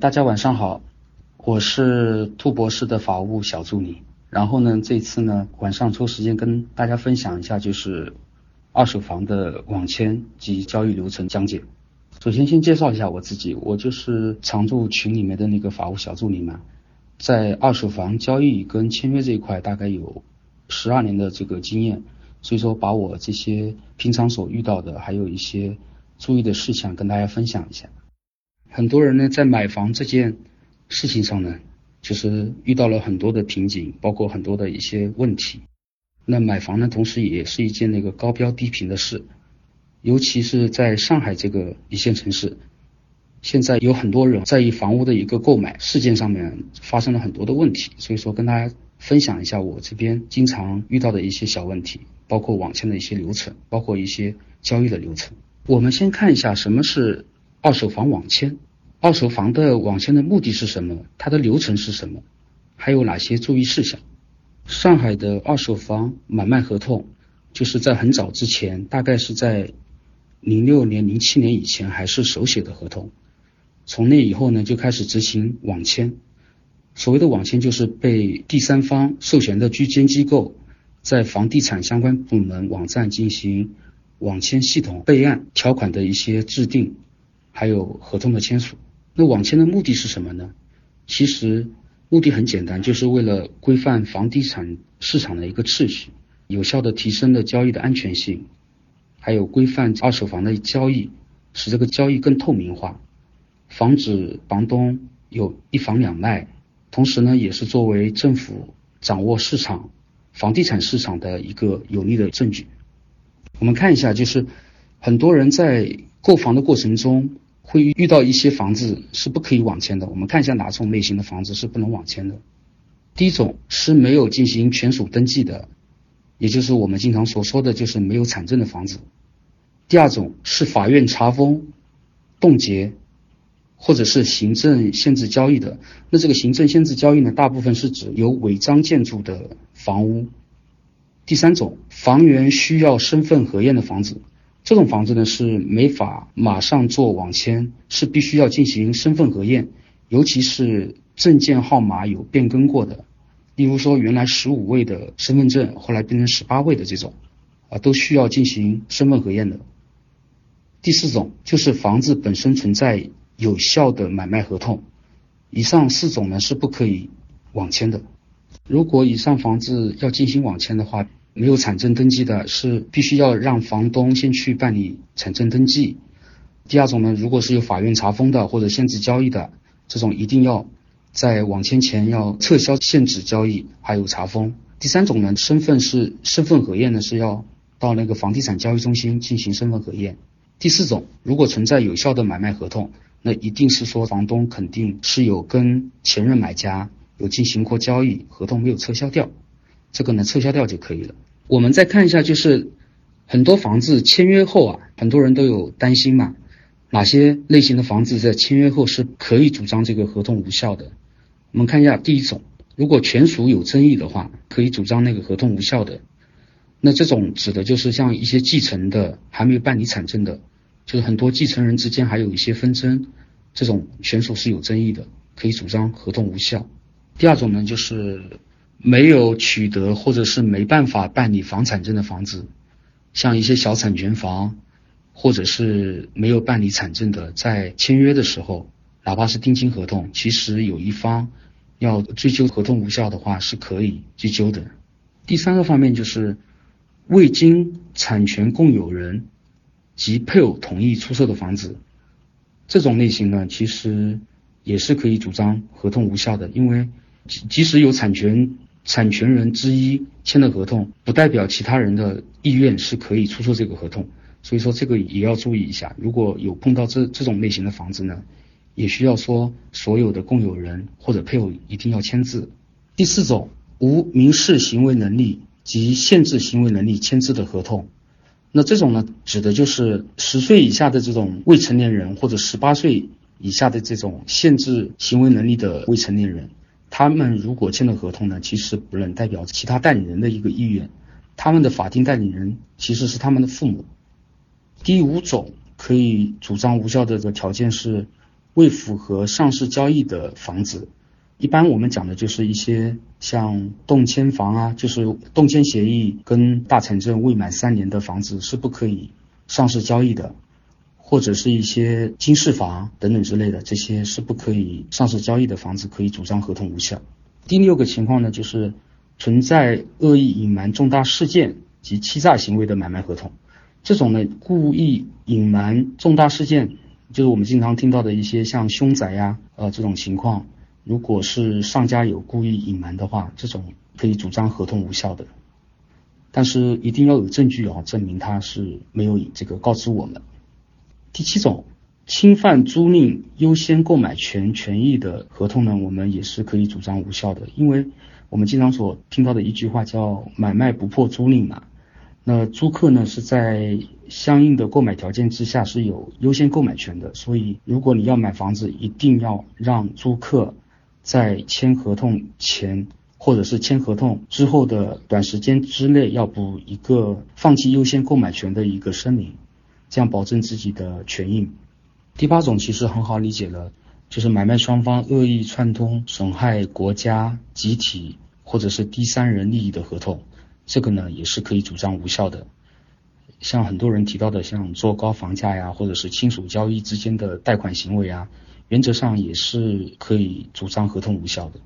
大家晚上好，我是兔博士的法务小助理。然后呢，这次呢晚上抽时间跟大家分享一下，就是二手房的网签及交易流程讲解。首先先介绍一下我自己，我就是常驻群里面的那个法务小助理嘛，在二手房交易跟签约这一块大概有十二年的这个经验，所以说把我这些平常所遇到的，还有一些注意的事项跟大家分享一下。很多人呢在买房这件事情上呢，就是遇到了很多的瓶颈，包括很多的一些问题。那买房呢，同时也是一件那个高标低频的事。尤其是在上海这个一线城市，现在有很多人在意房屋的一个购买事件上面发生了很多的问题，所以说跟大家分享一下我这边经常遇到的一些小问题，包括网签的一些流程，包括一些交易的流程。我们先看一下什么是二手房网签，二手房的网签的目的是什么，它的流程是什么，还有哪些注意事项。上海的二手房买卖合同，就是在很早之前，大概是在。零六年、零七年以前还是手写的合同，从那以后呢，就开始执行网签。所谓的网签，就是被第三方授权的居间机构在房地产相关部门网站进行网签系统备案、条款的一些制定，还有合同的签署。那网签的目的是什么呢？其实目的很简单，就是为了规范房地产市场的一个秩序，有效的提升了交易的安全性。还有规范二手房的交易，使这个交易更透明化，防止房东有一房两卖。同时呢，也是作为政府掌握市场房地产市场的一个有力的证据。我们看一下，就是很多人在购房的过程中会遇到一些房子是不可以网签的。我们看一下哪种类型的房子是不能网签的。第一种是没有进行权属登记的。也就是我们经常所说的就是没有产证的房子。第二种是法院查封、冻结，或者是行政限制交易的。那这个行政限制交易呢，大部分是指有违章建筑的房屋。第三种，房源需要身份核验的房子，这种房子呢是没法马上做网签，是必须要进行身份核验，尤其是证件号码有变更过的。例如说，原来十五位的身份证，后来变成十八位的这种，啊，都需要进行身份核验的。第四种就是房子本身存在有效的买卖合同，以上四种呢是不可以网签的。如果以上房子要进行网签的话，没有产证登记的，是必须要让房东先去办理产证登记。第二种呢，如果是有法院查封的或者限制交易的，这种一定要。在网签前要撤销限制交易，还有查封。第三种呢，身份是身份核验呢，是要到那个房地产交易中心进行身份核验。第四种，如果存在有效的买卖合同，那一定是说房东肯定是有跟前任买家有进行过交易，合同没有撤销掉，这个呢撤销掉就可以了。我们再看一下，就是很多房子签约后啊，很多人都有担心嘛。哪些类型的房子在签约后是可以主张这个合同无效的？我们看一下第一种，如果权属有争议的话，可以主张那个合同无效的。那这种指的就是像一些继承的还没有办理产证的，就是很多继承人之间还有一些纷争，这种权属是有争议的，可以主张合同无效。第二种呢，就是没有取得或者是没办法办理房产证的房子，像一些小产权房。或者是没有办理产证的，在签约的时候，哪怕是定金合同，其实有一方要追究合同无效的话，是可以追究的。第三个方面就是未经产权共有人及配偶同意出售的房子，这种类型呢，其实也是可以主张合同无效的，因为即即使有产权产权人之一签的合同，不代表其他人的意愿是可以出售这个合同。所以说这个也要注意一下，如果有碰到这这种类型的房子呢，也需要说所有的共有人或者配偶一定要签字。第四种，无民事行为能力及限制行为能力签字的合同，那这种呢，指的就是十岁以下的这种未成年人或者十八岁以下的这种限制行为能力的未成年人，他们如果签了合同呢，其实不能代表其他代理人的一个意愿，他们的法定代理人其实是他们的父母。第五种可以主张无效的这条件是，未符合上市交易的房子，一般我们讲的就是一些像动迁房啊，就是动迁协议跟大城镇未满三年的房子是不可以上市交易的，或者是一些经适房等等之类的，这些是不可以上市交易的房子，可以主张合同无效。第六个情况呢，就是存在恶意隐瞒重大事件及欺诈行为的买卖合同，这种呢故意隐瞒重大事件。就是我们经常听到的一些像凶宅呀，呃这种情况，如果是上家有故意隐瞒的话，这种可以主张合同无效的，但是一定要有证据啊，证明他是没有这个告知我们。第七种，侵犯租赁优先购买权权益的合同呢，我们也是可以主张无效的，因为我们经常所听到的一句话叫买卖不破租赁嘛。那租客呢是在相应的购买条件之下是有优先购买权的，所以如果你要买房子，一定要让租客在签合同前或者是签合同之后的短时间之内要补一个放弃优先购买权的一个声明，这样保证自己的权益。第八种其实很好理解了，就是买卖双方恶意串通损害国家集体或者是第三人利益的合同。这个呢也是可以主张无效的，像很多人提到的，像做高房价呀，或者是亲属交易之间的贷款行为啊，原则上也是可以主张合同无效的。